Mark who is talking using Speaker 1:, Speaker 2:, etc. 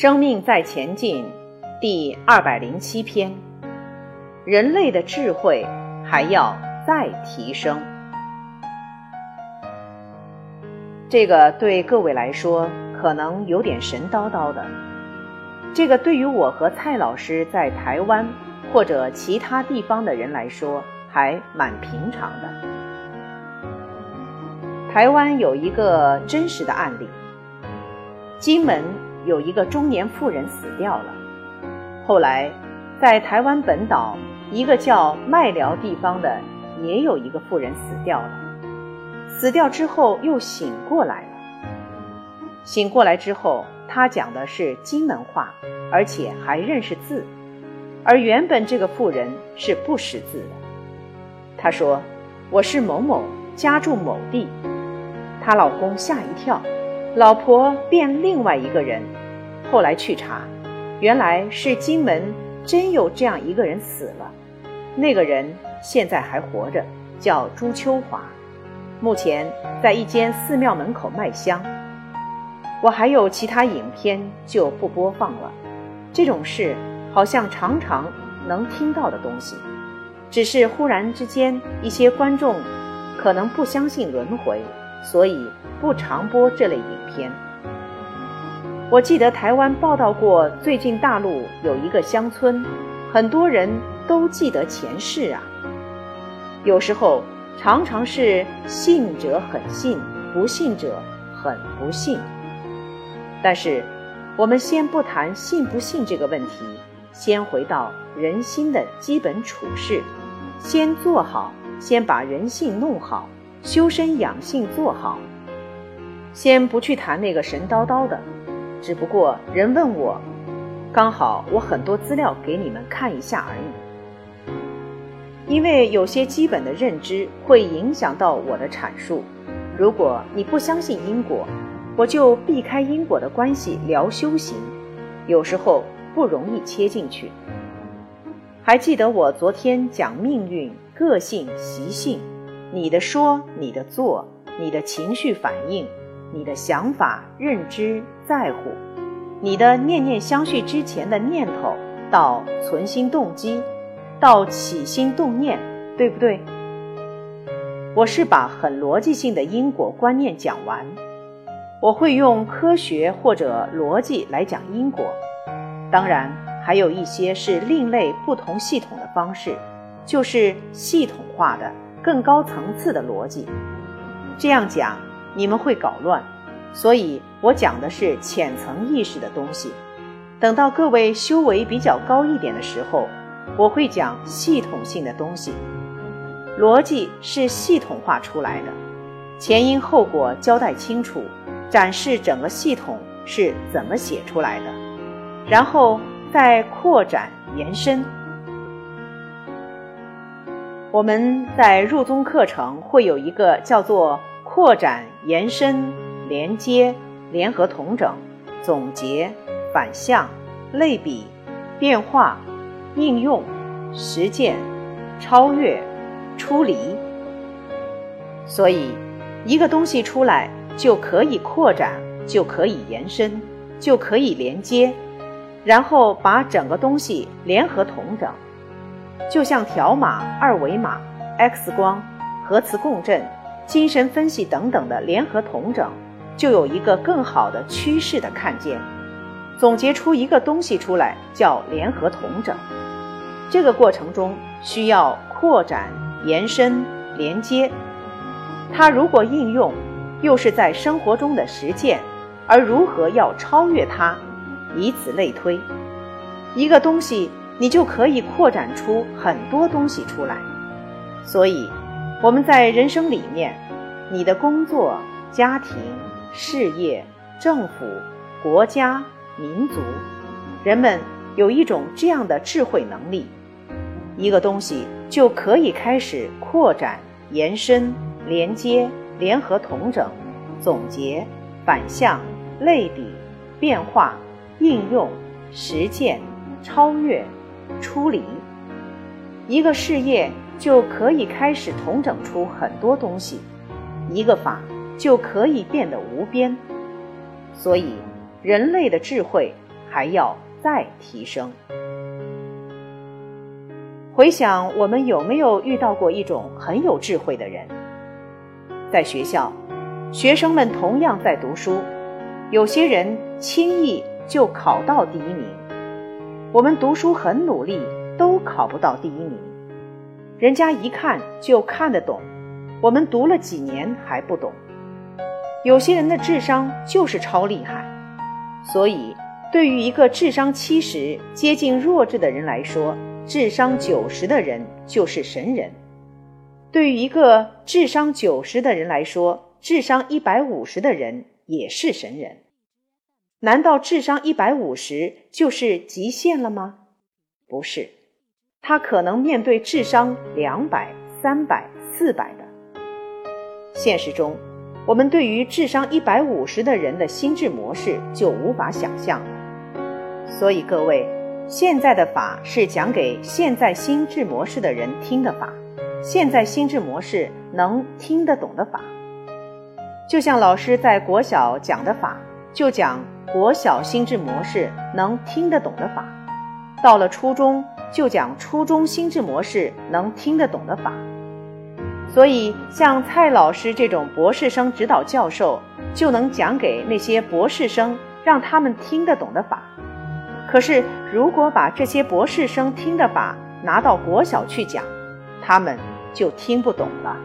Speaker 1: 生命在前进，第二百零七篇。人类的智慧还要再提升。这个对各位来说可能有点神叨叨的，这个对于我和蔡老师在台湾或者其他地方的人来说还蛮平常的。台湾有一个真实的案例，金门。有一个中年妇人死掉了。后来，在台湾本岛一个叫麦寮地方的，也有一个妇人死掉了。死掉之后又醒过来了。醒过来之后，他讲的是金门话，而且还认识字。而原本这个妇人是不识字的。她说：“我是某某，家住某地。”她老公吓一跳。老婆变另外一个人，后来去查，原来是金门真有这样一个人死了，那个人现在还活着，叫朱秋华，目前在一间寺庙门口卖香。我还有其他影片就不播放了，这种事好像常常能听到的东西，只是忽然之间一些观众可能不相信轮回。所以不常播这类影片。我记得台湾报道过，最近大陆有一个乡村，很多人都记得前世啊。有时候常常是信者很信，不信者很不信。但是我们先不谈信不信这个问题，先回到人心的基本处事，先做好，先把人性弄好。修身养性做好，先不去谈那个神叨叨的，只不过人问我，刚好我很多资料给你们看一下而已。因为有些基本的认知会影响到我的阐述。如果你不相信因果，我就避开因果的关系聊修行，有时候不容易切进去。还记得我昨天讲命运、个性、习性。你的说，你的做，你的情绪反应，你的想法、认知、在乎，你的念念相续之前的念头，到存心动机，到起心动念，对不对？我是把很逻辑性的因果观念讲完，我会用科学或者逻辑来讲因果，当然还有一些是另类不同系统的方式，就是系统化的。更高层次的逻辑，这样讲你们会搞乱，所以我讲的是浅层意识的东西。等到各位修为比较高一点的时候，我会讲系统性的东西。逻辑是系统化出来的，前因后果交代清楚，展示整个系统是怎么写出来的，然后再扩展延伸。我们在入宗课程会有一个叫做扩展、延伸、连接、联合、同整、总结、反向、类比、变化、应用、实践、超越、出离。所以，一个东西出来就可以扩展，就可以延伸，就可以连接，然后把整个东西联合同整。就像条码、二维码、X 光、核磁共振、精神分析等等的联合统整，就有一个更好的趋势的看见，总结出一个东西出来，叫联合统整。这个过程中需要扩展、延伸、连接。它如果应用，又是在生活中的实践，而如何要超越它，以此类推，一个东西。你就可以扩展出很多东西出来，所以我们在人生里面，你的工作、家庭、事业、政府、国家、民族，人们有一种这样的智慧能力，一个东西就可以开始扩展、延伸、连接、联合、统整、总结、反向、类比、变化、应用、实践、超越。出离，一个事业就可以开始统整出很多东西，一个法就可以变得无边。所以，人类的智慧还要再提升。回想我们有没有遇到过一种很有智慧的人？在学校，学生们同样在读书，有些人轻易就考到第一名。我们读书很努力，都考不到第一名，人家一看就看得懂，我们读了几年还不懂。有些人的智商就是超厉害，所以对于一个智商七十、接近弱智的人来说，智商九十的人就是神人；对于一个智商九十的人来说，智商一百五十的人也是神人。难道智商一百五十就是极限了吗？不是，他可能面对智商两百、三百、四百。现实中。我们对于智商一百五十的人的心智模式就无法想象了。所以各位，现在的法是讲给现在心智模式的人听的法，现在心智模式能听得懂的法。就像老师在国小讲的法，就讲国小心智模式能听得懂的法；到了初中，就讲初中心智模式能听得懂的法。所以，像蔡老师这种博士生指导教授，就能讲给那些博士生，让他们听得懂的法。可是，如果把这些博士生听的法拿到国小去讲，他们就听不懂了。